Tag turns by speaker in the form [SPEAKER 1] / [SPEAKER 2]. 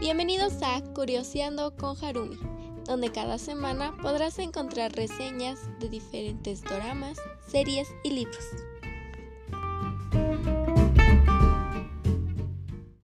[SPEAKER 1] Bienvenidos a Curioseando con Harumi, donde cada semana podrás encontrar reseñas de diferentes doramas, series y libros.